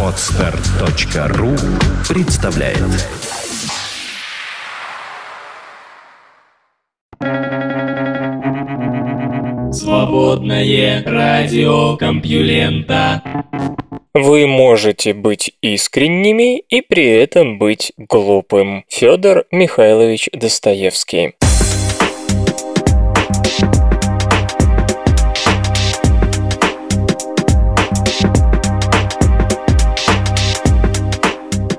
Отстар.ру представляет Свободное радио Компьюлента Вы можете быть искренними и при этом быть глупым. Федор Михайлович Достоевский.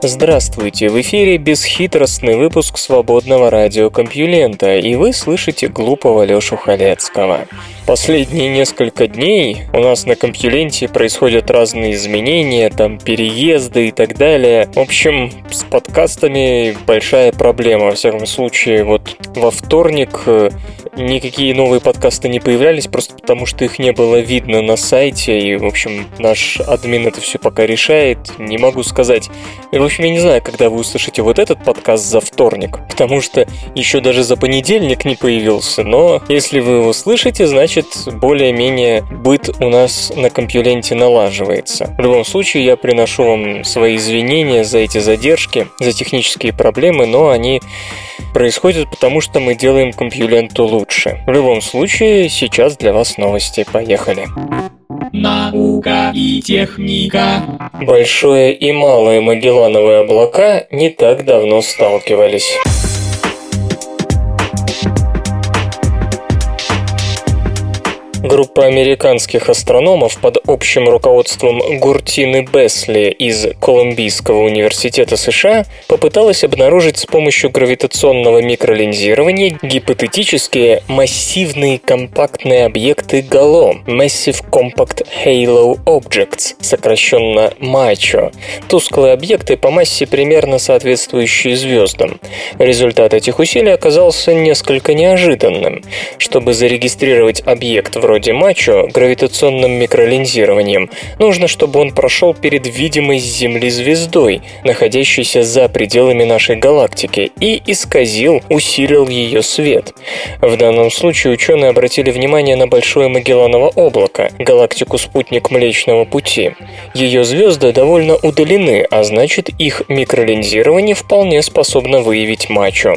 Здравствуйте, в эфире бесхитростный выпуск свободного радиокомпьюлента, и вы слышите глупого Лёшу Халецкого. Последние несколько дней у нас на компьюленте происходят разные изменения, там переезды и так далее. В общем, с подкастами большая проблема. Во всяком случае, вот во вторник э, никакие новые подкасты не появлялись, просто потому что их не было видно на сайте, и, в общем, наш админ это все пока решает, не могу сказать. И, в общем, я не знаю, когда вы услышите вот этот подкаст за вторник, потому что еще даже за понедельник не появился, но если вы его слышите, значит более-менее быт у нас на компьюленте налаживается. В любом случае, я приношу вам свои извинения за эти задержки, за технические проблемы, но они происходят потому, что мы делаем компьюленту лучше. В любом случае, сейчас для вас новости. Поехали. Наука и техника. Большое и малое Магеллановые облака не так давно сталкивались. Группа американских астрономов под общим руководством Гуртины Бесли из Колумбийского университета США попыталась обнаружить с помощью гравитационного микролинзирования гипотетические массивные компактные объекты ГАЛО Massive Compact Halo Objects, сокращенно МАЧО, тусклые объекты по массе примерно соответствующие звездам. Результат этих усилий оказался несколько неожиданным. Чтобы зарегистрировать объект вроде вроде мачо гравитационным микролинзированием, нужно, чтобы он прошел перед видимой с Земли звездой, находящейся за пределами нашей галактики, и исказил, усилил ее свет. В данном случае ученые обратили внимание на Большое Магелланово облако, галактику-спутник Млечного Пути. Ее звезды довольно удалены, а значит их микролинзирование вполне способно выявить мачо.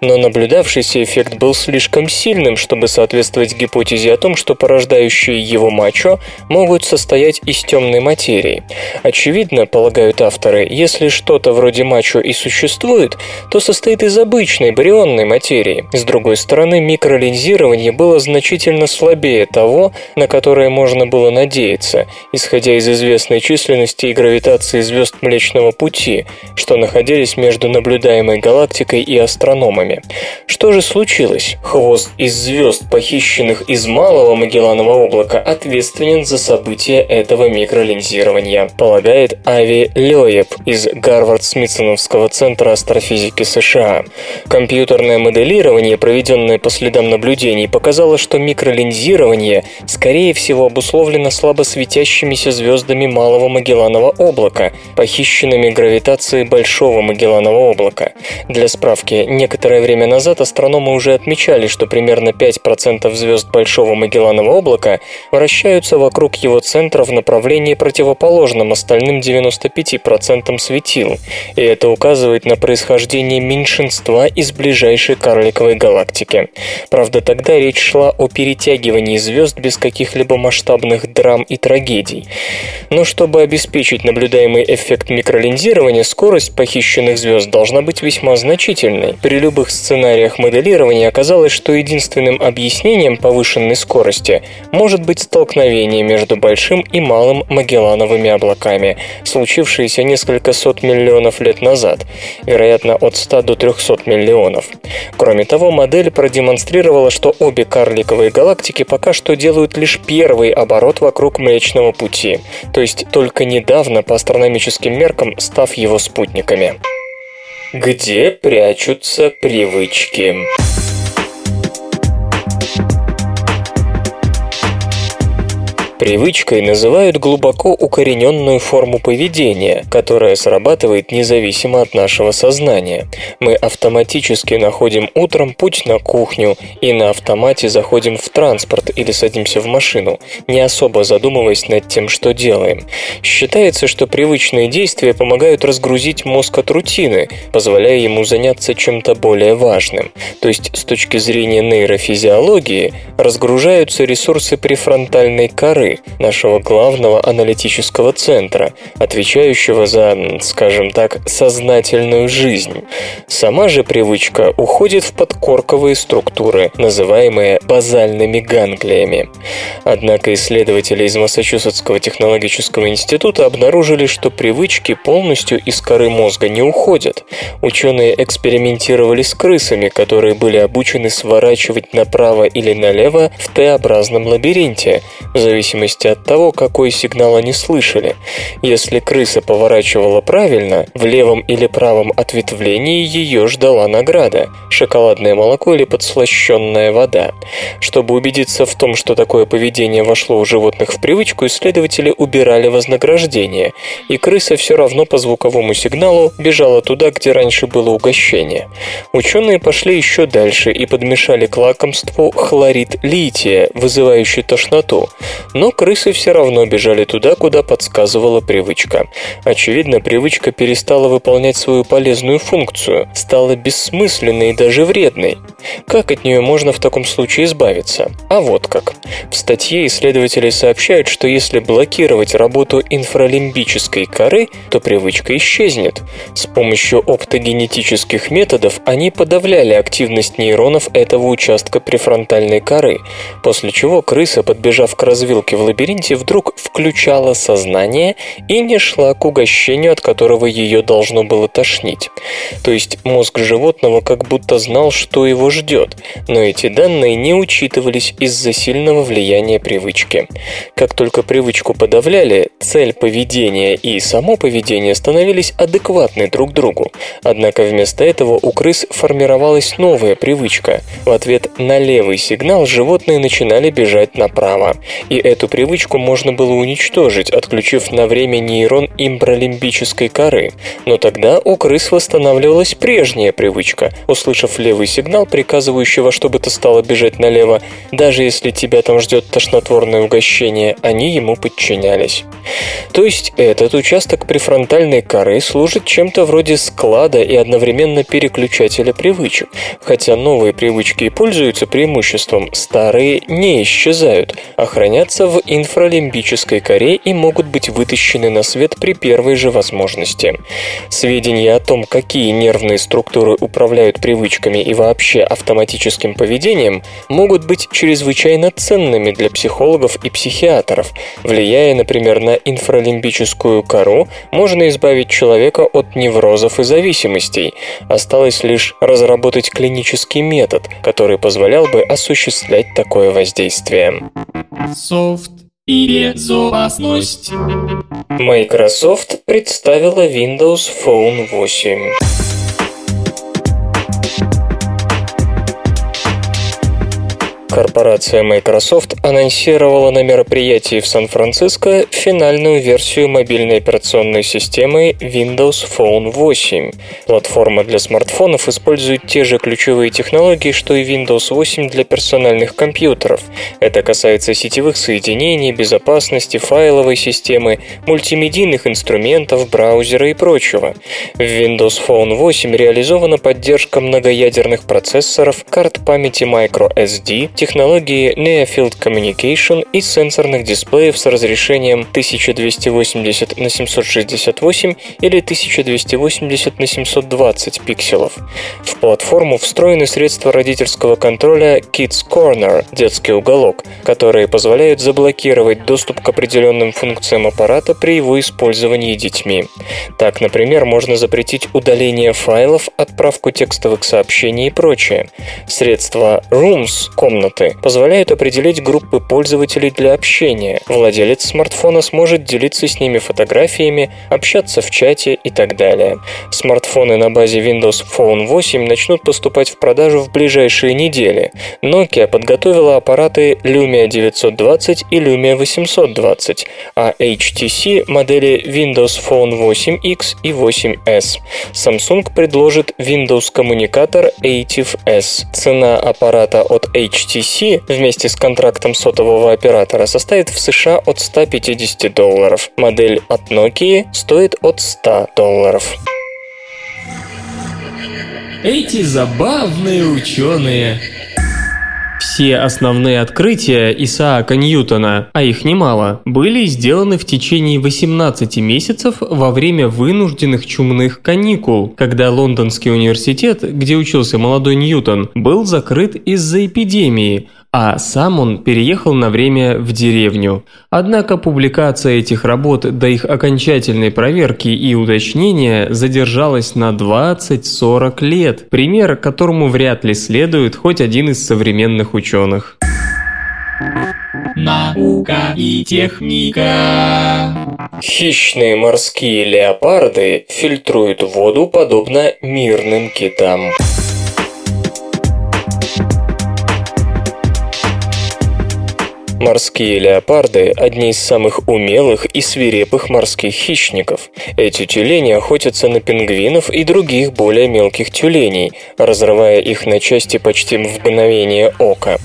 Но наблюдавшийся эффект был слишком сильным, чтобы соответствовать гипотезе о том, что порождающие его мачо могут состоять из темной материи. Очевидно, полагают авторы, если что-то вроде мачо и существует, то состоит из обычной барионной материи. С другой стороны, микролинзирование было значительно слабее того, на которое можно было надеяться, исходя из известной численности и гравитации звезд Млечного Пути, что находились между наблюдаемой галактикой и астрономами. Что же случилось? Хвост из звезд, похищенных из малого Магелланова облака ответственен за события этого микролинзирования, полагает Ави Лёеб из Гарвард-Смитсоновского центра астрофизики США. Компьютерное моделирование, проведенное по следам наблюдений, показало, что микролинзирование, скорее всего, обусловлено слабо светящимися звездами Малого Магелланова облака, похищенными гравитацией Большого Магелланова облака. Для справки, некоторое время назад астрономы уже отмечали, что примерно 5% звезд Большого Магелланова туманного облака вращаются вокруг его центра в направлении противоположном остальным 95% светил, и это указывает на происхождение меньшинства из ближайшей карликовой галактики. Правда, тогда речь шла о перетягивании звезд без каких-либо масштабных драм и трагедий. Но чтобы обеспечить наблюдаемый эффект микролинзирования, скорость похищенных звезд должна быть весьма значительной. При любых сценариях моделирования оказалось, что единственным объяснением повышенной скорости области может быть столкновение между большим и малым Магеллановыми облаками, случившееся несколько сот миллионов лет назад, вероятно, от 100 до 300 миллионов. Кроме того, модель продемонстрировала, что обе карликовые галактики пока что делают лишь первый оборот вокруг Млечного Пути, то есть только недавно по астрономическим меркам став его спутниками. Где прячутся привычки? Привычкой называют глубоко укорененную форму поведения, которая срабатывает независимо от нашего сознания. Мы автоматически находим утром путь на кухню и на автомате заходим в транспорт или садимся в машину, не особо задумываясь над тем, что делаем. Считается, что привычные действия помогают разгрузить мозг от рутины, позволяя ему заняться чем-то более важным. То есть, с точки зрения нейрофизиологии, разгружаются ресурсы префронтальной коры, нашего главного аналитического центра, отвечающего за, скажем так, сознательную жизнь. Сама же привычка уходит в подкорковые структуры, называемые базальными ганглиями. Однако исследователи из Массачусетского технологического института обнаружили, что привычки полностью из коры мозга не уходят. Ученые экспериментировали с крысами, которые были обучены сворачивать направо или налево в Т-образном лабиринте, в зависимости от того, какой сигнал они слышали. Если крыса поворачивала правильно, в левом или правом ответвлении ее ждала награда – шоколадное молоко или подслащенная вода. Чтобы убедиться в том, что такое поведение вошло у животных в привычку, исследователи убирали вознаграждение, и крыса все равно по звуковому сигналу бежала туда, где раньше было угощение. Ученые пошли еще дальше и подмешали к лакомству хлорид лития, вызывающий тошноту. Но крысы все равно бежали туда, куда подсказывала привычка. Очевидно, привычка перестала выполнять свою полезную функцию, стала бессмысленной и даже вредной. Как от нее можно в таком случае избавиться? А вот как. В статье исследователи сообщают, что если блокировать работу инфралимбической коры, то привычка исчезнет. С помощью оптогенетических методов они подавляли активность нейронов этого участка префронтальной коры, после чего крыса, подбежав к развилке в лабиринте, вдруг включала сознание и не шла к угощению, от которого ее должно было тошнить. То есть мозг животного как будто знал, что его ждет, но эти данные не учитывались из-за сильного влияния привычки. Как только привычку подавляли, цель поведения и само поведение становились адекватны друг другу. Однако вместо этого у крыс формировалась новая привычка. В ответ на левый сигнал животные начинали бежать направо. И эту привычку можно было уничтожить, отключив на время нейрон имбролимбической коры. Но тогда у крыс восстанавливалась прежняя привычка. Услышав левый сигнал, приказывающего, чтобы ты стала бежать налево, даже если тебя там ждет тошнотворное угощение, они ему подчинялись. То есть этот участок префронтальной коры служит чем-то вроде склада и одновременно переключателя привычек. Хотя новые привычки и пользуются преимуществом, старые не исчезают, а хранятся в инфралимбической коре и могут быть вытащены на свет при первой же возможности. Сведения о том, какие нервные структуры управляют привычками и вообще автоматическим поведением, могут быть чрезвычайно ценными для психологов и психиатров. Влияя, например, на инфралимбическую кору, можно избавить человека от неврозов и зависимостей. Осталось лишь разработать клинический метод, который позволял бы осуществлять такое воздействие. Софт и безопасность. Microsoft представила Windows Phone 8. Корпорация Microsoft анонсировала на мероприятии в Сан-Франциско финальную версию мобильной операционной системы Windows Phone 8. Платформа для смартфонов использует те же ключевые технологии, что и Windows 8 для персональных компьютеров. Это касается сетевых соединений, безопасности, файловой системы, мультимедийных инструментов, браузера и прочего. В Windows Phone 8 реализована поддержка многоядерных процессоров, карт памяти microSD, технологии Near-Field Communication и сенсорных дисплеев с разрешением 1280 на 768 или 1280 на 720 пикселов. В платформу встроены средства родительского контроля Kids Corner – детский уголок, которые позволяют заблокировать доступ к определенным функциям аппарата при его использовании детьми. Так, например, можно запретить удаление файлов, отправку текстовых сообщений и прочее. Средство Rooms – комната карты позволяют определить группы пользователей для общения. Владелец смартфона сможет делиться с ними фотографиями, общаться в чате и так далее. Смартфоны на базе Windows Phone 8 начнут поступать в продажу в ближайшие недели. Nokia подготовила аппараты Lumia 920 и Lumia 820, а HTC – модели Windows Phone 8X и 8S. Samsung предложит Windows коммуникатор ATIV S. Цена аппарата от HTC вместе с контрактом сотового оператора составит в США от 150 долларов. Модель от Nokia стоит от 100 долларов. Эти забавные ученые. Все основные открытия Исаака Ньютона, а их немало, были сделаны в течение 18 месяцев во время вынужденных чумных каникул, когда Лондонский университет, где учился молодой Ньютон, был закрыт из-за эпидемии, а сам он переехал на время в деревню. Однако публикация этих работ до их окончательной проверки и уточнения задержалась на 20-40 лет, пример которому вряд ли следует хоть один из современных ученых. Наука и техника. Хищные морские леопарды фильтруют воду подобно мирным китам. Морские леопарды – одни из самых умелых и свирепых морских хищников. Эти тюлени охотятся на пингвинов и других более мелких тюленей, разрывая их на части почти в мгновение ока.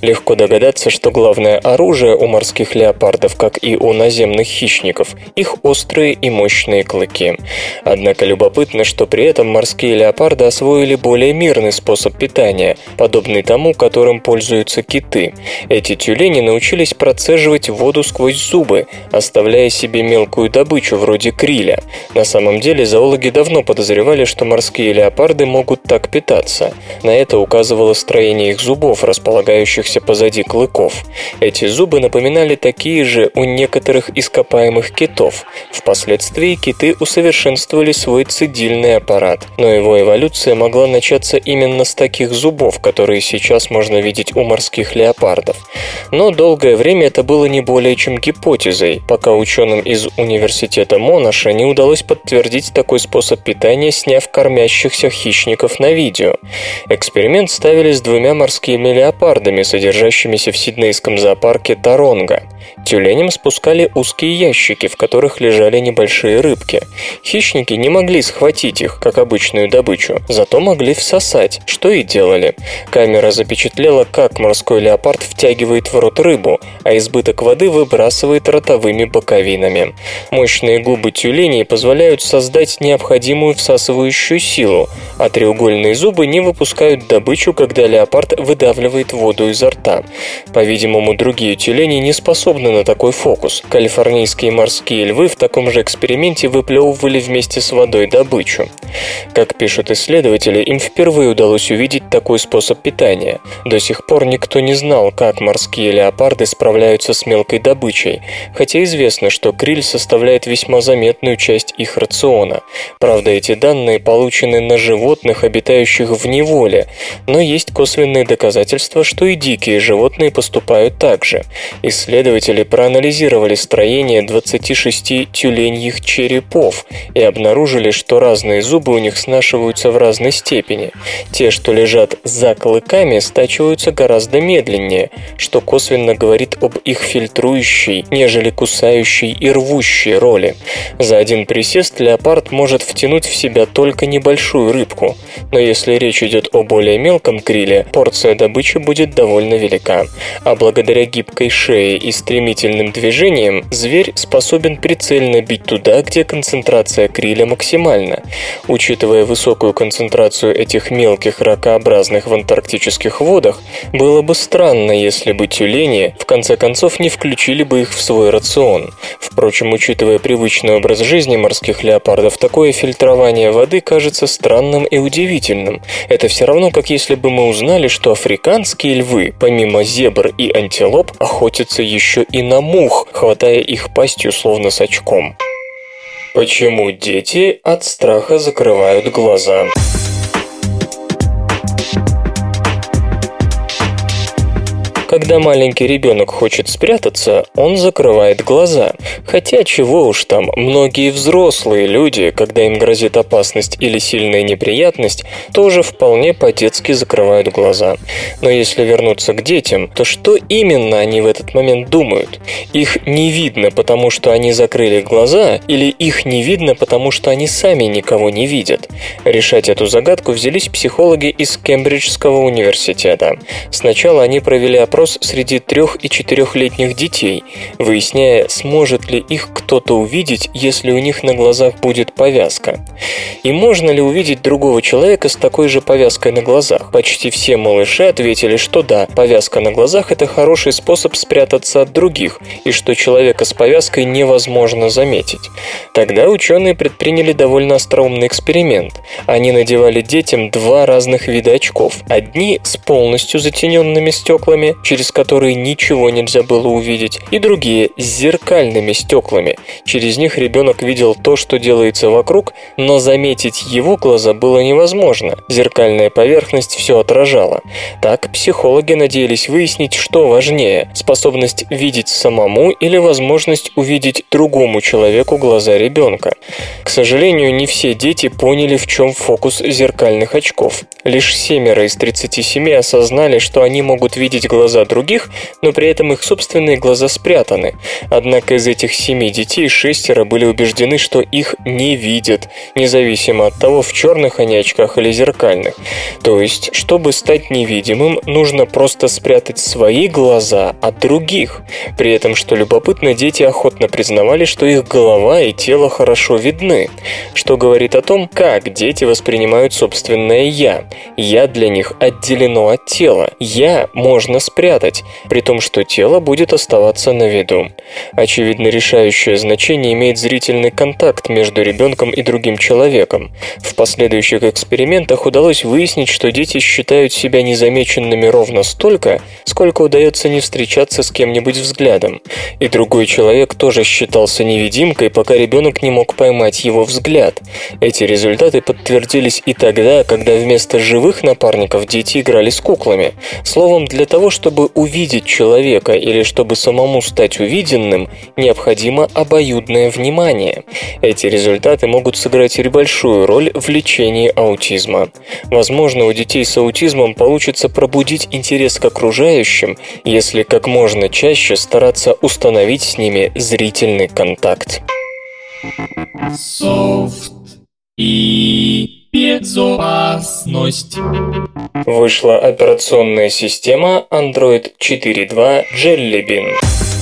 Легко догадаться, что главное оружие у морских леопардов, как и у наземных хищников, их острые и мощные клыки. Однако любопытно, что при этом морские леопарды освоили более мирный способ питания, подобный тому, которым пользуются киты. Эти тюлени научились научились процеживать воду сквозь зубы, оставляя себе мелкую добычу вроде криля. На самом деле зоологи давно подозревали, что морские леопарды могут так питаться. На это указывало строение их зубов, располагающихся позади клыков. Эти зубы напоминали такие же у некоторых ископаемых китов. Впоследствии киты усовершенствовали свой цедильный аппарат, но его эволюция могла начаться именно с таких зубов, которые сейчас можно видеть у морских леопардов. Но долго Долгое время это было не более чем гипотезой, пока ученым из университета Монаша не удалось подтвердить такой способ питания, сняв кормящихся хищников на видео. Эксперимент ставили с двумя морскими леопардами, содержащимися в сиднейском зоопарке Таронга. Тюленям спускали узкие ящики, в которых лежали небольшие рыбки. Хищники не могли схватить их, как обычную добычу, зато могли всосать, что и делали. Камера запечатлела, как морской леопард втягивает в рот рыбу, а избыток воды выбрасывает ротовыми боковинами. Мощные губы тюленей позволяют создать необходимую всасывающую силу, а треугольные зубы не выпускают добычу, когда леопард выдавливает воду изо рта. По-видимому, другие тюлени не способны на такой фокус. Калифорнийские морские львы в таком же эксперименте выплевывали вместе с водой добычу. Как пишут исследователи, им впервые удалось увидеть такой способ питания. До сих пор никто не знал, как морские леопарды справляются с мелкой добычей, хотя известно, что криль составляет весьма заметную часть их рациона. Правда, эти данные получены на животных, обитающих в неволе, но есть косвенные доказательства, что и дикие животные поступают так же. Исследователи проанализировали строение 26 тюленьих черепов и обнаружили, что разные зубы у них снашиваются в разной степени. Те, что лежат за клыками, стачиваются гораздо медленнее, что косвенно говорит об их фильтрующей, нежели кусающей и рвущей роли. За один присест леопард может втянуть в себя только небольшую рыбку, но если речь идет о более мелком криле, порция добычи будет довольно велика. А благодаря гибкой шее и стремительным движениям зверь способен прицельно бить туда, где концентрация криля максимальна. Учитывая высокую концентрацию этих мелких ракообразных в антарктических водах, было бы странно, если бы тюлени в конце концов не включили бы их в свой рацион. Впрочем, учитывая привычный образ жизни морских леопардов, такое фильтрование воды кажется странным и удивительным. Это все равно, как если бы мы узнали, что африканские львы, помимо зебр и антилоп, охотятся еще и на мух, хватая их пастью словно с очком. Почему дети от страха закрывают глаза? Когда маленький ребенок хочет спрятаться, он закрывает глаза. Хотя чего уж там, многие взрослые люди, когда им грозит опасность или сильная неприятность, тоже вполне по-детски закрывают глаза. Но если вернуться к детям, то что именно они в этот момент думают? Их не видно, потому что они закрыли глаза, или их не видно, потому что они сами никого не видят? Решать эту загадку взялись психологи из Кембриджского университета. Сначала они провели опрос среди трех- и четырехлетних детей, выясняя, сможет ли их кто-то увидеть, если у них на глазах будет повязка. И можно ли увидеть другого человека с такой же повязкой на глазах? Почти все малыши ответили, что да, повязка на глазах – это хороший способ спрятаться от других, и что человека с повязкой невозможно заметить. Тогда ученые предприняли довольно остроумный эксперимент. Они надевали детям два разных вида очков. Одни с полностью затененными стеклами, через которые ничего нельзя было увидеть, и другие с зеркальными стеклами. Через них ребенок видел то, что делается вокруг, но заметить его глаза было невозможно. Зеркальная поверхность все отражала. Так психологи надеялись выяснить, что важнее – способность видеть самому или возможность увидеть другому человеку глаза ребенка. К сожалению, не все дети поняли, в чем фокус зеркальных очков. Лишь семеро из 37 осознали, что они могут видеть глаза других, но при этом их собственные глаза спрятаны. Однако из этих семи детей шестеро были убеждены, что их не видят, независимо от того, в черных они очках или зеркальных. То есть, чтобы стать невидимым, нужно просто спрятать свои глаза от других. При этом, что любопытно, дети охотно признавали, что их голова и тело хорошо видны, что говорит о том, как дети воспринимают собственное «я». «Я» для них отделено от тела. «Я» можно спрятать, при том, что тело будет оставаться на виду. Очевидно, решающее значение имеет зрительный контакт между ребенком и другим человеком. В последующих экспериментах удалось выяснить, что дети считают себя незамеченными ровно столько, сколько удается не встречаться с кем-нибудь взглядом. И другой человек тоже считался невидимкой, пока ребенок не мог поймать его взгляд. Эти результаты подтвердились и тогда, когда вместо живых напарников дети играли с куклами. Словом, для того, чтобы увидеть человека или чтобы самому стать увиденным, необходимо обоюдное внимание. Эти результаты могут сыграть большую роль в лечении аутизма. Возможно, у детей с аутизмом получится пробудить интерес к окружающим, если как можно чаще стараться установить с ними зрительный контакт. Софт и безопасность. Вышла операционная система Android 4.2 Jelly Bean.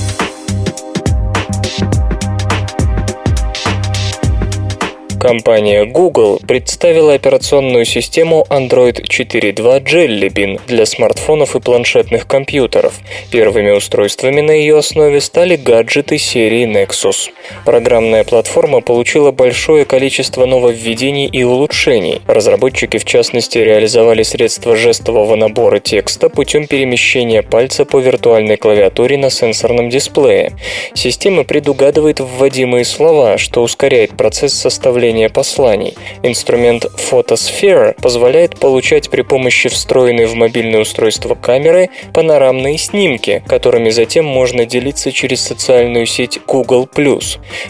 Компания Google представила операционную систему Android 4.2 Jelly Bean для смартфонов и планшетных компьютеров. Первыми устройствами на ее основе стали гаджеты серии Nexus. Программная платформа получила большое количество нововведений и улучшений. Разработчики, в частности, реализовали средства жестового набора текста путем перемещения пальца по виртуальной клавиатуре на сенсорном дисплее. Система предугадывает вводимые слова, что ускоряет процесс составления посланий. Инструмент Photosphere позволяет получать при помощи встроенной в мобильное устройство камеры панорамные снимки, которыми затем можно делиться через социальную сеть Google+.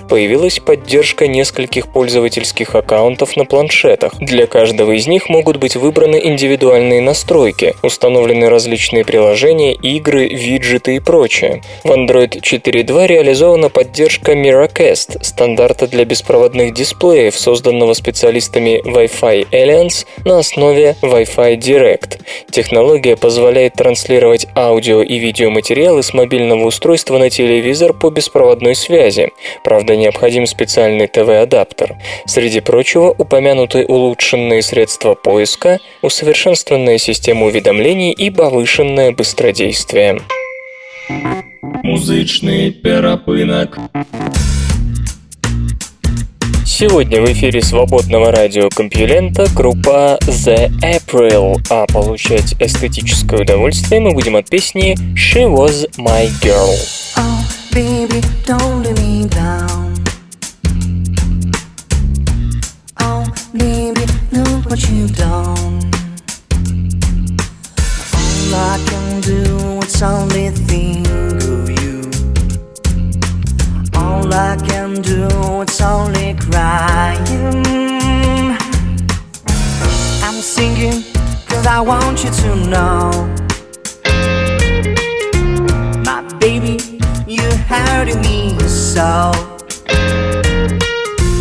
Появилась поддержка нескольких пользовательских аккаунтов на планшетах. Для каждого из них могут быть выбраны индивидуальные настройки, установлены различные приложения, игры, виджеты и прочее. В Android 4.2 реализована поддержка Miracast, стандарта для беспроводных дисплеев, созданного специалистами Wi-Fi Alliance на основе Wi-Fi Direct. Технология позволяет транслировать аудио и видеоматериалы с мобильного устройства на телевизор по беспроводной связи. Правда, необходим специальный ТВ-адаптер. Среди прочего, упомянуты улучшенные средства поиска, усовершенствованная система уведомлений и повышенное быстродействие. Музычный перапынок. Сегодня в эфире свободного радиокомпьюлента группа The April, а получать эстетическое удовольствие мы будем от песни She Was My Girl. Oh. Oh. All I can do is only I can do, it's only crying. I'm singing cause I want you to know. My baby, you're hurting me so.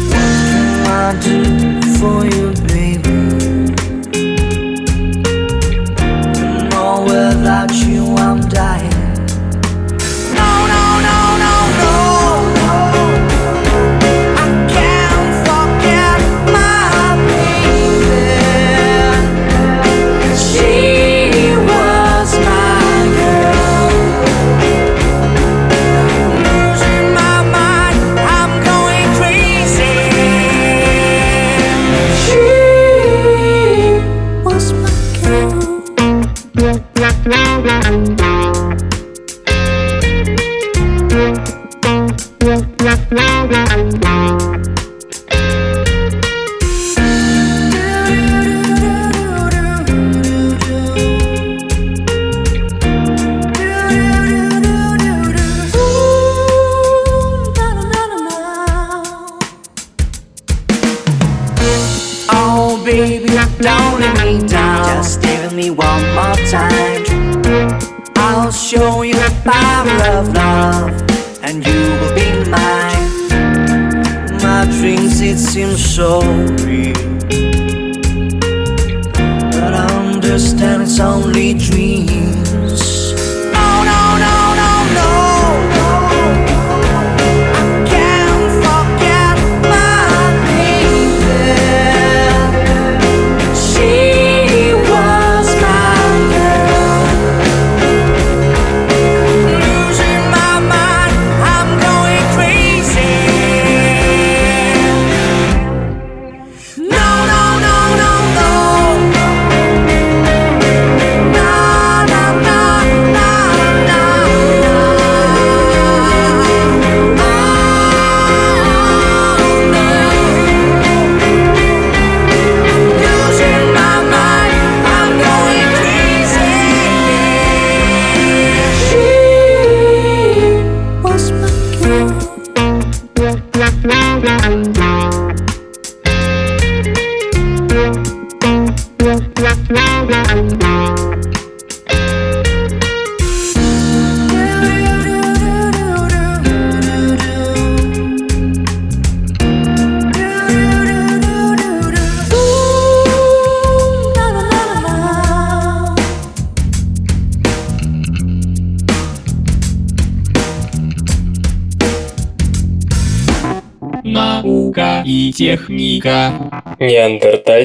What can I do for you, baby? No, without you, I'm dying.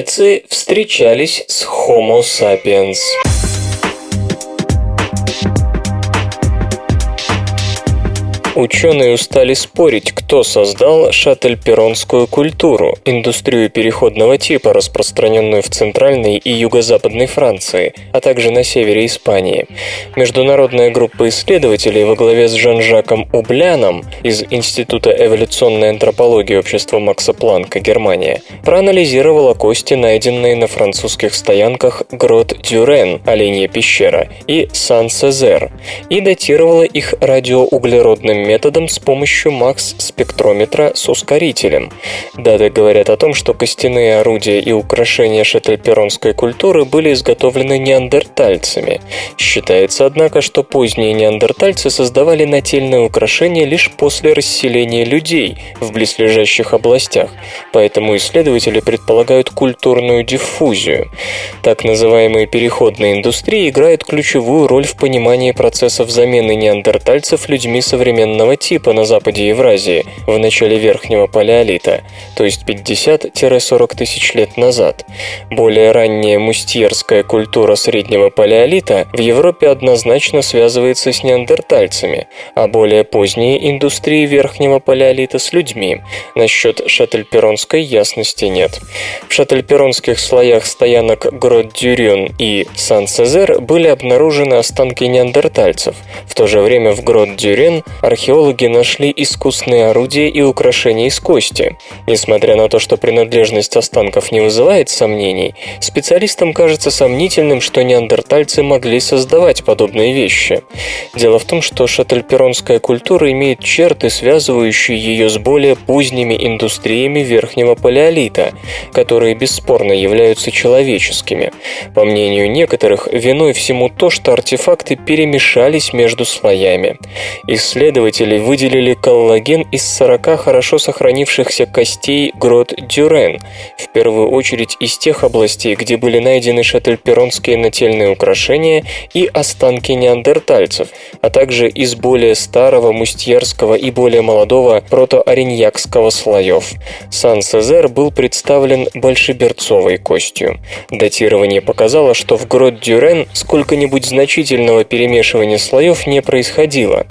Неандертальцы встречались с Homo sapiens. Ученые устали спорить, кто создал шаттельперонскую культуру, индустрию переходного типа, распространенную в Центральной и Юго-Западной Франции, а также на севере Испании. Международная группа исследователей во главе с Жан-Жаком Убляном из Института эволюционной антропологии общества Макса Планка, Германия, проанализировала кости, найденные на французских стоянках Грот Дюрен, Оленья пещера, и Сан-Сезер, и датировала их радиоуглеродным методом с помощью МАКС-спектрометра с ускорителем. Даты говорят о том, что костяные орудия и украшения шеттельперонской культуры были изготовлены неандертальцами. Считается, однако, что поздние неандертальцы создавали нательные украшения лишь после расселения людей в близлежащих областях, поэтому исследователи предполагают культурную диффузию. Так называемые переходные индустрии играют ключевую роль в понимании процессов замены неандертальцев людьми современного типа на западе Евразии в начале Верхнего Палеолита, то есть 50-40 тысяч лет назад. Более ранняя мустьерская культура Среднего Палеолита в Европе однозначно связывается с неандертальцами, а более поздние индустрии Верхнего Палеолита с людьми. Насчет шаттельперонской ясности нет. В шаттельперонских слоях стоянок Грот-Дюрюн и Сан-Сезер были обнаружены останки неандертальцев. В то же время в Грот-Дюрен археологи археологи нашли искусные орудия и украшения из кости. Несмотря на то, что принадлежность останков не вызывает сомнений, специалистам кажется сомнительным, что неандертальцы могли создавать подобные вещи. Дело в том, что шательперонская культура имеет черты, связывающие ее с более поздними индустриями верхнего палеолита, которые бесспорно являются человеческими. По мнению некоторых, виной всему то, что артефакты перемешались между слоями. Исследователи выделили коллаген из 40 хорошо сохранившихся костей грот Дюрен, в первую очередь из тех областей, где были найдены шательперонские нательные украшения и останки неандертальцев, а также из более старого мустьерского и более молодого протоориньякского слоев. Сан-Сезер был представлен большеберцовой костью. Датирование показало, что в грот Дюрен сколько-нибудь значительного перемешивания слоев не происходило.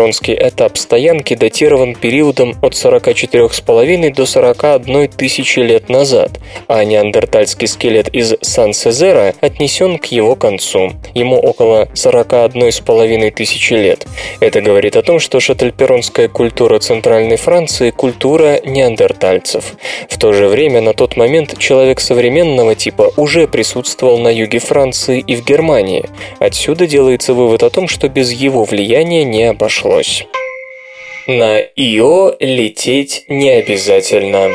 Шательперонский этап стоянки датирован периодом от 44,5 до 41 тысячи лет назад, а неандертальский скелет из Сан-Сезера отнесен к его концу. Ему около 41,5 тысячи лет. Это говорит о том, что шательперонская культура Центральной Франции – культура неандертальцев. В то же время на тот момент человек современного типа уже присутствовал на юге Франции и в Германии. Отсюда делается вывод о том, что без его влияния не обошлось. На Ио лететь не обязательно.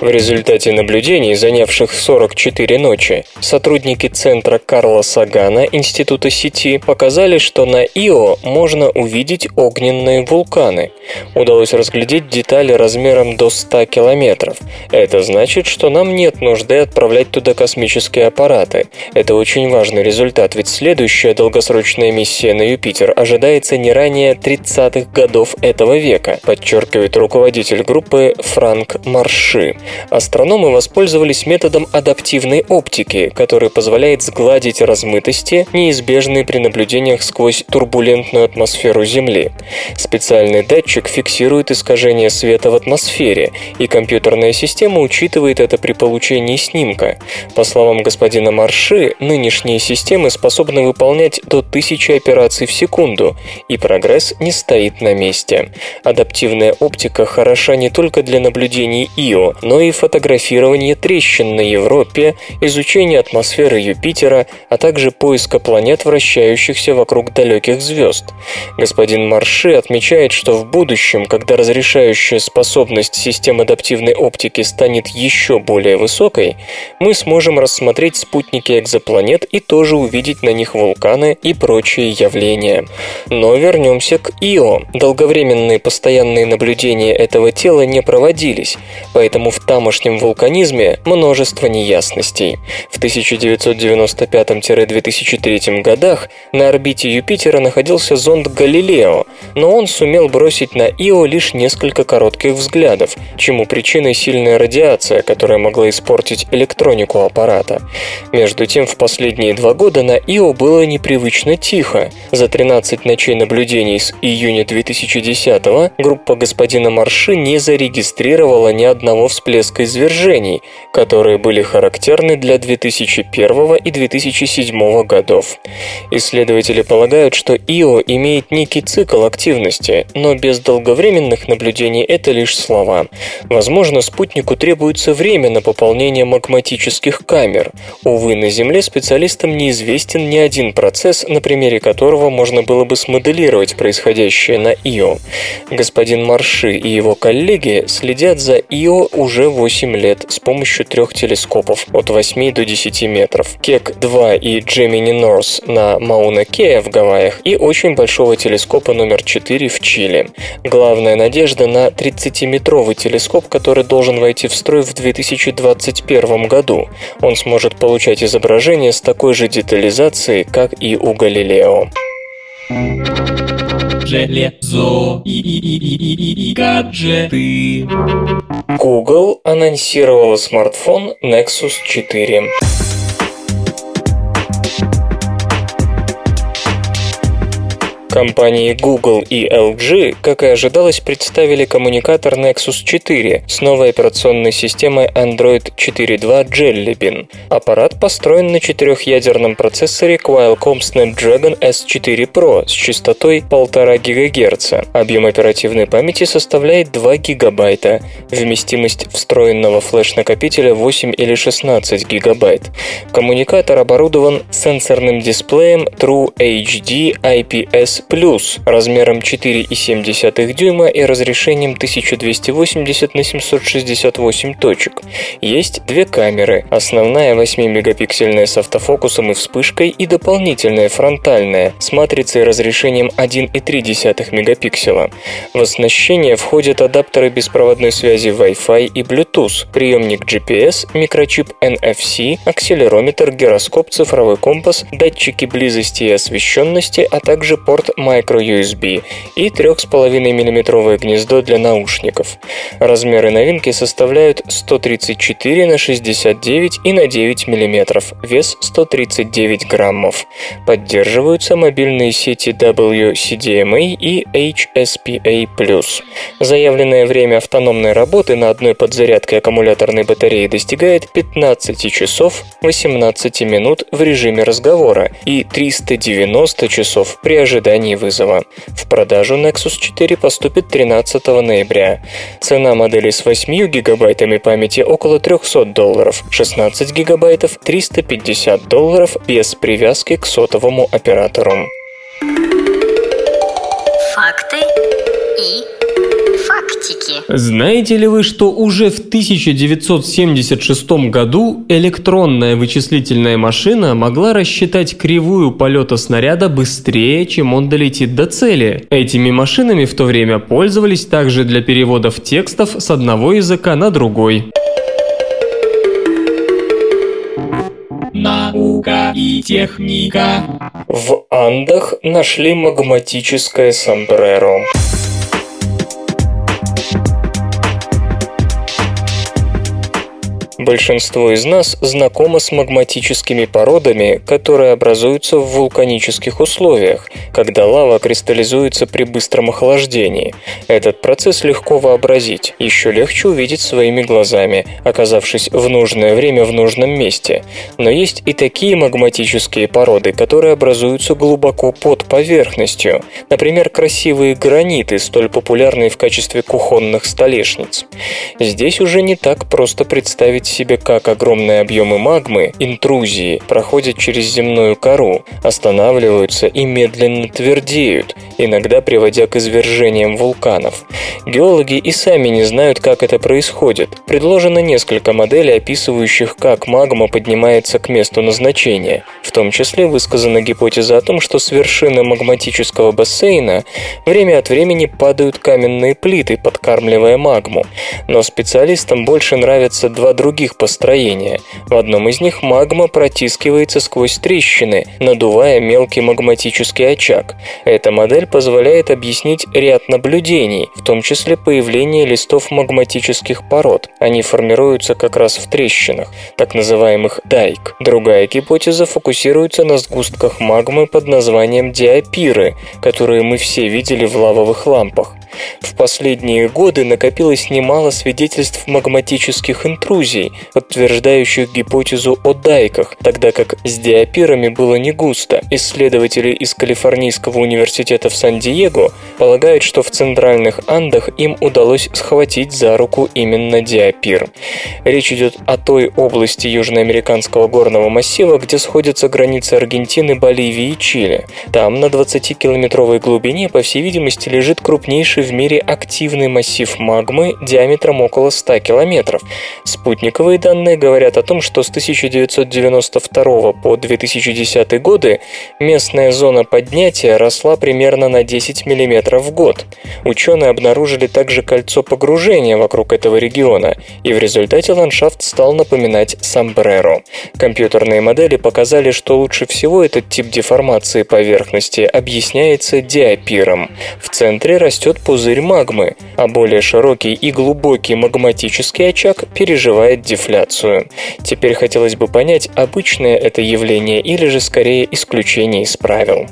В результате наблюдений, занявших 44 ночи, сотрудники центра Карла Сагана Института сети показали, что на Ио можно увидеть огненные вулканы. Удалось разглядеть детали размером до 100 километров. Это значит, что нам нет нужды отправлять туда космические аппараты. Это очень важный результат, ведь следующая долгосрочная миссия на Юпитер ожидается не ранее 30-х годов этого века, подчеркивает руководитель группы Франк Марши. Астрономы воспользовались методом адаптивной оптики, который позволяет сгладить размытости, неизбежные при наблюдениях сквозь турбулентную атмосферу Земли. Специальный датчик фиксирует искажение света в атмосфере, и компьютерная система учитывает это при получении снимка. По словам господина Марши, нынешние системы способны выполнять до 1000 операций в секунду, и прогресс не стоит на месте. Адаптивная оптика хороша не только для наблюдений ИО, но и фотографирование трещин на Европе, изучение атмосферы Юпитера, а также поиска планет, вращающихся вокруг далеких звезд. Господин Марши отмечает, что в будущем, когда разрешающая способность систем адаптивной оптики станет еще более высокой, мы сможем рассмотреть спутники экзопланет и тоже увидеть на них вулканы и прочие явления. Но вернемся к Ио. Долговременные постоянные наблюдения этого тела не проводились, поэтому в тамошнем вулканизме множество неясностей. В 1995-2003 годах на орбите Юпитера находился зонд Галилео, но он сумел бросить на Ио лишь несколько коротких взглядов, чему причиной сильная радиация, которая могла испортить электронику аппарата. Между тем, в последние два года на Ио было непривычно тихо. За 13 ночей наблюдений с июня 2010 группа господина Марши не зарегистрировала ни одного всплеска всплеска извержений, которые были характерны для 2001 и 2007 годов. Исследователи полагают, что Ио имеет некий цикл активности, но без долговременных наблюдений это лишь слова. Возможно, спутнику требуется время на пополнение магматических камер. Увы, на Земле специалистам неизвестен ни один процесс, на примере которого можно было бы смоделировать происходящее на Ио. Господин Марши и его коллеги следят за Ио уже 8 лет с помощью трех телескопов от 8 до 10 метров. Кек-2 и Gemini North на Мауна-Кеа в Гавайях и очень большого телескопа номер 4 в Чили. Главная надежда на 30-метровый телескоп, который должен войти в строй в 2021 году. Он сможет получать изображения с такой же детализацией, как и у Галилео железо и, и, и, и, и, и гаджеты. Google анонсировала смартфон Nexus 4. Компании Google и LG, как и ожидалось, представили коммуникатор Nexus 4 с новой операционной системой Android 4.2 Jelly Bean. Аппарат построен на четырехъядерном процессоре Qualcomm Snapdragon S4 Pro с частотой 1,5 ГГц. Объем оперативной памяти составляет 2 ГБ. Вместимость встроенного флеш-накопителя 8 или 16 ГБ. Коммуникатор оборудован сенсорным дисплеем True HD IPS Plus размером 4,7 дюйма и разрешением 1280 на 768 точек. Есть две камеры, основная 8-мегапиксельная с автофокусом и вспышкой и дополнительная фронтальная с матрицей разрешением 1,3 мегапикселя. В оснащение входят адаптеры беспроводной связи Wi-Fi и Bluetooth, приемник GPS, микрочип NFC, акселерометр, гироскоп, цифровой компас, датчики близости и освещенности, а также порт microUSB и 3,5 мм гнездо для наушников. Размеры новинки составляют 134 на 69 и на 9 мм, вес 139 граммов. Поддерживаются мобильные сети WCDMA и HSPA+. Заявленное время автономной работы на одной подзарядке аккумуляторной батареи достигает 15 часов 18 минут в режиме разговора и 390 часов при ожидании вызова. В продажу Nexus 4 поступит 13 ноября. Цена модели с 8 гигабайтами памяти около 300 долларов, 16 гигабайтов 350 долларов без привязки к сотовому оператору. Факты. Знаете ли вы, что уже в 1976 году электронная вычислительная машина могла рассчитать кривую полета снаряда быстрее, чем он долетит до цели? Этими машинами в то время пользовались также для переводов текстов с одного языка на другой. Наука и техника. В Андах нашли магматическое сомбреро. Большинство из нас знакомо с магматическими породами, которые образуются в вулканических условиях, когда лава кристаллизуется при быстром охлаждении. Этот процесс легко вообразить, еще легче увидеть своими глазами, оказавшись в нужное время в нужном месте. Но есть и такие магматические породы, которые образуются глубоко под поверхностью, например, красивые граниты, столь популярные в качестве кухонных столешниц. Здесь уже не так просто представить себе, как огромные объемы магмы, интрузии, проходят через земную кору, останавливаются и медленно твердеют, иногда приводя к извержениям вулканов. Геологи и сами не знают, как это происходит. Предложено несколько моделей, описывающих, как магма поднимается к месту назначения. В том числе высказана гипотеза о том, что с вершины магматического бассейна время от времени падают каменные плиты, подкармливая магму. Но специалистам больше нравятся два других построения. В одном из них магма протискивается сквозь трещины, надувая мелкий магматический очаг. Эта модель позволяет объяснить ряд наблюдений, в том числе появление листов магматических пород. Они формируются как раз в трещинах, так называемых дайк. Другая гипотеза фокусируется на сгустках магмы под названием диапиры, которые мы все видели в лавовых лампах. В последние годы накопилось немало свидетельств магматических интрузий, подтверждающих гипотезу о дайках, тогда как с диапирами было не густо. Исследователи из Калифорнийского университета в Сан-Диего полагают, что в центральных Андах им удалось схватить за руку именно диапир. Речь идет о той области южноамериканского горного массива, где сходятся границы Аргентины, Боливии и Чили. Там на 20-километровой глубине, по всей видимости, лежит крупнейший в мире активный массив магмы диаметром около 100 километров. Спутниковые данные говорят о том, что с 1992 по 2010 годы местная зона поднятия росла примерно на 10 мм в год. Ученые обнаружили также кольцо погружения вокруг этого региона, и в результате ландшафт стал напоминать сомбреро. Компьютерные модели показали, что лучше всего этот тип деформации поверхности объясняется диапиром. В центре растет пузырь магмы, а более широкий и глубокий магматический очаг переживает дефляцию. Теперь хотелось бы понять, обычное это явление или же скорее исключение из правил.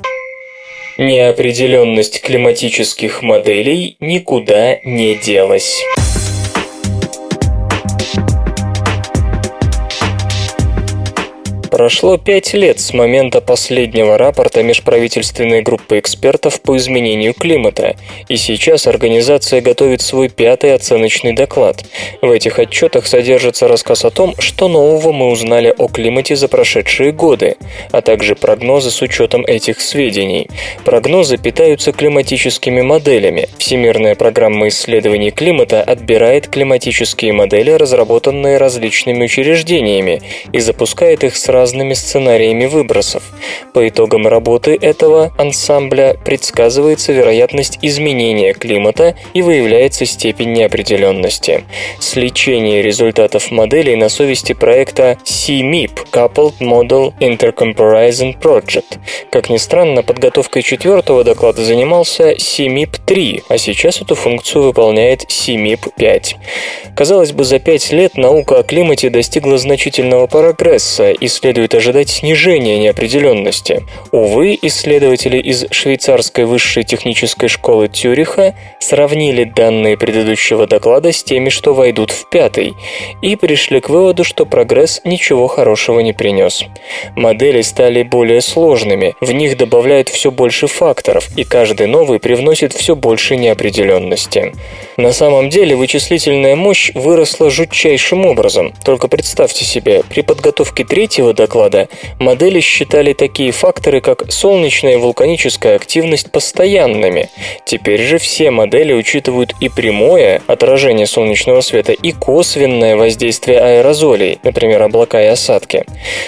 Неопределенность климатических моделей никуда не делась. Прошло пять лет с момента последнего рапорта межправительственной группы экспертов по изменению климата, и сейчас организация готовит свой пятый оценочный доклад. В этих отчетах содержится рассказ о том, что нового мы узнали о климате за прошедшие годы, а также прогнозы с учетом этих сведений. Прогнозы питаются климатическими моделями. Всемирная программа исследований климата отбирает климатические модели, разработанные различными учреждениями, и запускает их сразу разными сценариями выбросов. По итогам работы этого ансамбля предсказывается вероятность изменения климата и выявляется степень неопределенности. Сличение результатов моделей на совести проекта CMIP – Coupled Model Intercomparison Project. Как ни странно, подготовкой четвертого доклада занимался CMIP-3, а сейчас эту функцию выполняет CMIP-5. Казалось бы, за пять лет наука о климате достигла значительного прогресса, исследуя следует ожидать снижения неопределенности. Увы, исследователи из швейцарской высшей технической школы Тюриха сравнили данные предыдущего доклада с теми, что войдут в пятый, и пришли к выводу, что прогресс ничего хорошего не принес. Модели стали более сложными, в них добавляют все больше факторов, и каждый новый привносит все больше неопределенности. На самом деле вычислительная мощь выросла жутчайшим образом. Только представьте себе, при подготовке третьего доклада доклада, модели считали такие факторы, как солнечная и вулканическая активность постоянными. Теперь же все модели учитывают и прямое отражение солнечного света, и косвенное воздействие аэрозолей, например, облака и осадки.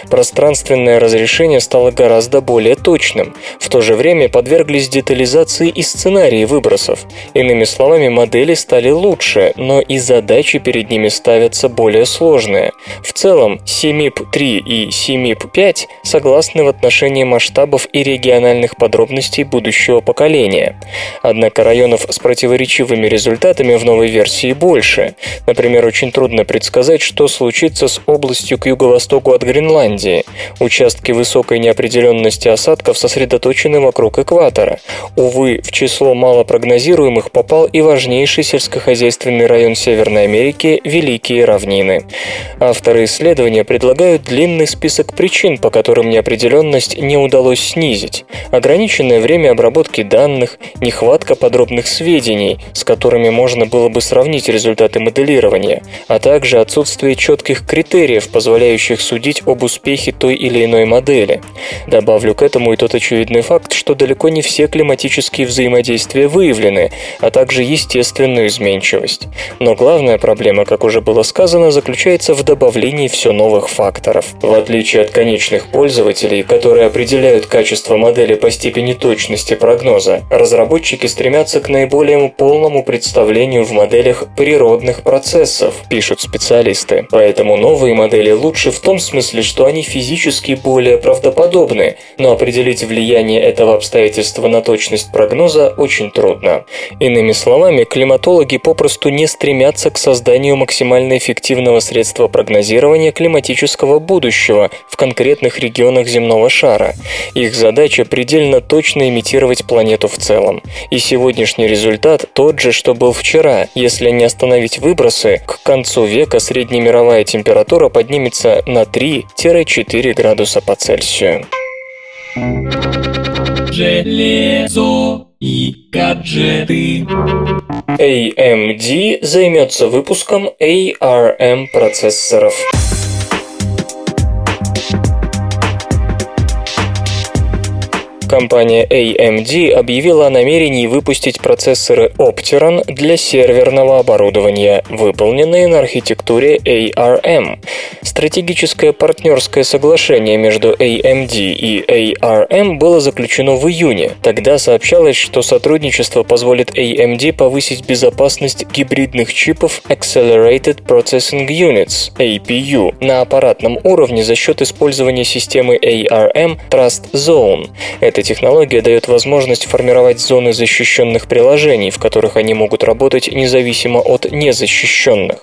Пространственное разрешение стало гораздо более точным. В то же время подверглись детализации и сценарии выбросов. Иными словами, модели стали лучше, но и задачи перед ними ставятся более сложные. В целом, CMIP-3 и CMIP CMIP-5 согласны в отношении масштабов и региональных подробностей будущего поколения. Однако районов с противоречивыми результатами в новой версии больше. Например, очень трудно предсказать, что случится с областью к юго-востоку от Гренландии. Участки высокой неопределенности осадков сосредоточены вокруг экватора. Увы, в число малопрогнозируемых попал и важнейший сельскохозяйственный район Северной Америки – Великие равнины. Авторы исследования предлагают длинный список список причин, по которым неопределенность не удалось снизить. Ограниченное время обработки данных, нехватка подробных сведений, с которыми можно было бы сравнить результаты моделирования, а также отсутствие четких критериев, позволяющих судить об успехе той или иной модели. Добавлю к этому и тот очевидный факт, что далеко не все климатические взаимодействия выявлены, а также естественную изменчивость. Но главная проблема, как уже было сказано, заключается в добавлении все новых факторов. В отличие отличие от конечных пользователей, которые определяют качество модели по степени точности прогноза, разработчики стремятся к наиболее полному представлению в моделях природных процессов, пишут специалисты. Поэтому новые модели лучше в том смысле, что они физически более правдоподобны, но определить влияние этого обстоятельства на точность прогноза очень трудно. Иными словами, климатологи попросту не стремятся к созданию максимально эффективного средства прогнозирования климатического будущего, в конкретных регионах земного шара. Их задача предельно точно имитировать планету в целом. И сегодняшний результат тот же, что был вчера. Если не остановить выбросы, к концу века среднемировая температура поднимется на 3-4 градуса по Цельсию. Железо и гаджеты. AMD займется выпуском ARM процессоров. Компания AMD объявила о намерении выпустить процессоры Opteron для серверного оборудования, выполненные на архитектуре ARM. Стратегическое партнерское соглашение между AMD и ARM было заключено в июне. Тогда сообщалось, что сотрудничество позволит AMD повысить безопасность гибридных чипов Accelerated Processing Units APU на аппаратном уровне за счет использования системы ARM Trust Zone. Эта Эта технология дает возможность формировать зоны защищенных приложений, в которых они могут работать независимо от незащищенных.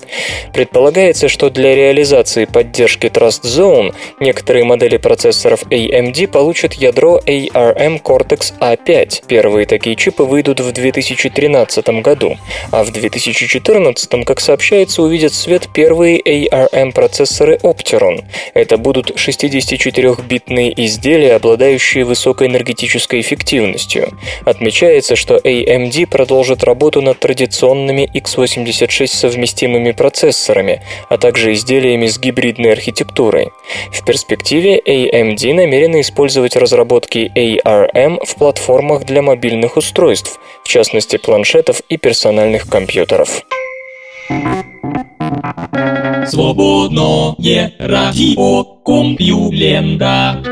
Предполагается, что для реализации поддержки Trust Zone некоторые модели процессоров AMD получат ядро ARM Cortex A5. Первые такие чипы выйдут в 2013 году, а в 2014, как сообщается, увидят свет первые ARM процессоры Opteron. Это будут 64-битные изделия, обладающие высокой энергетической эффективностью. Отмечается, что AMD продолжит работу над традиционными x86 совместимыми процессорами, а также изделиями с гибридной архитектурой. В перспективе AMD намерена использовать разработки ARM в платформах для мобильных устройств, в частности планшетов и персональных компьютеров. Свободное радио Компьюлента.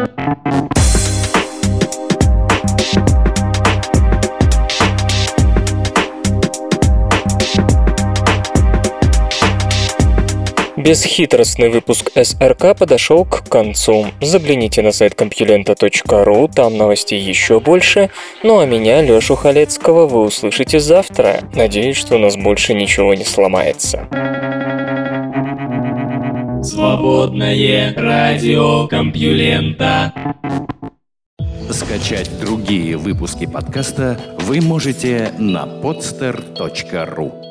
Бесхитростный выпуск СРК подошел к концу. Загляните на сайт компьюлента.ру, там новостей еще больше. Ну а меня, Лешу Халецкого, вы услышите завтра. Надеюсь, что у нас больше ничего не сломается. Свободное радио Компьюлента. Скачать другие выпуски подкаста вы можете на podster.ru